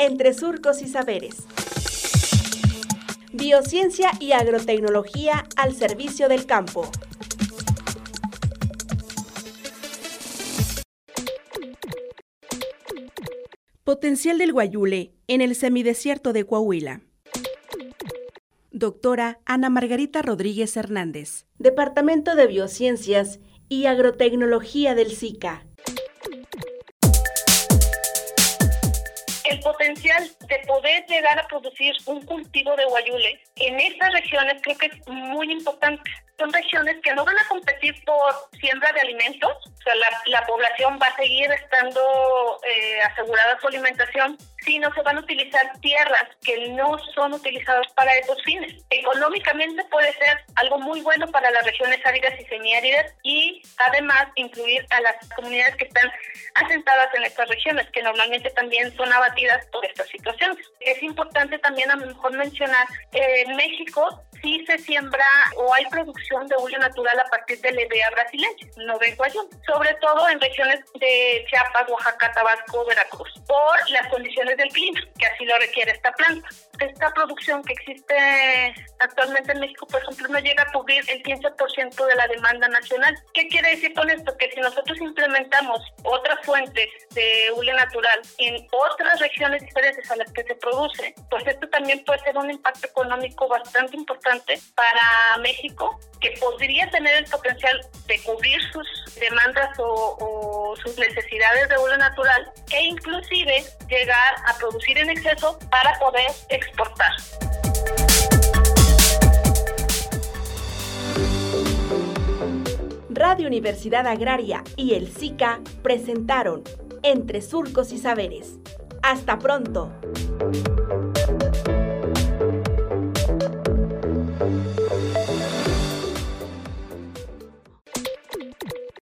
entre surcos y saberes. Biociencia y agrotecnología al servicio del campo. Potencial del guayule en el semidesierto de Coahuila. Doctora Ana Margarita Rodríguez Hernández, Departamento de Biociencias y Agrotecnología del SICA. El potencial de poder llegar a producir un cultivo de guayule en estas regiones creo que es muy importante. Son regiones que no van a competir por siembra de alimentos, o sea, la, población va a seguir estando eh, asegurada su alimentación, sino se van a utilizar tierras que no son utilizadas para esos fines. Económicamente puede ser algo muy bueno para las regiones áridas y semiáridas y además incluir a las comunidades que están asentadas en estas regiones, que normalmente también son abatidas por estas situaciones. Es importante también a lo mejor mencionar, eh, México sí se siembra o hay producción de hule natural a partir de la idea brasileña, no de guayón, sobre todo en regiones de Chiapas, Oaxaca, Tabasco, Veracruz, por las condiciones del clima, que así lo requiere esta planta. Esta producción que existe actualmente en México, por ejemplo, no llega a cubrir el 15% de la demanda nacional. ¿Qué quiere decir con esto? Que si nosotros implementamos otras fuentes de hule natural en otras regiones diferentes a las que se produce, pues esto también puede ser un impacto económico bastante importante para México, que podría tener el potencial de cubrir sus demandas o, sus necesidades de hule natural e inclusive llegar a producir en exceso para poder exportar. Radio Universidad Agraria y el SICA presentaron Entre Surcos y Saberes. Hasta pronto.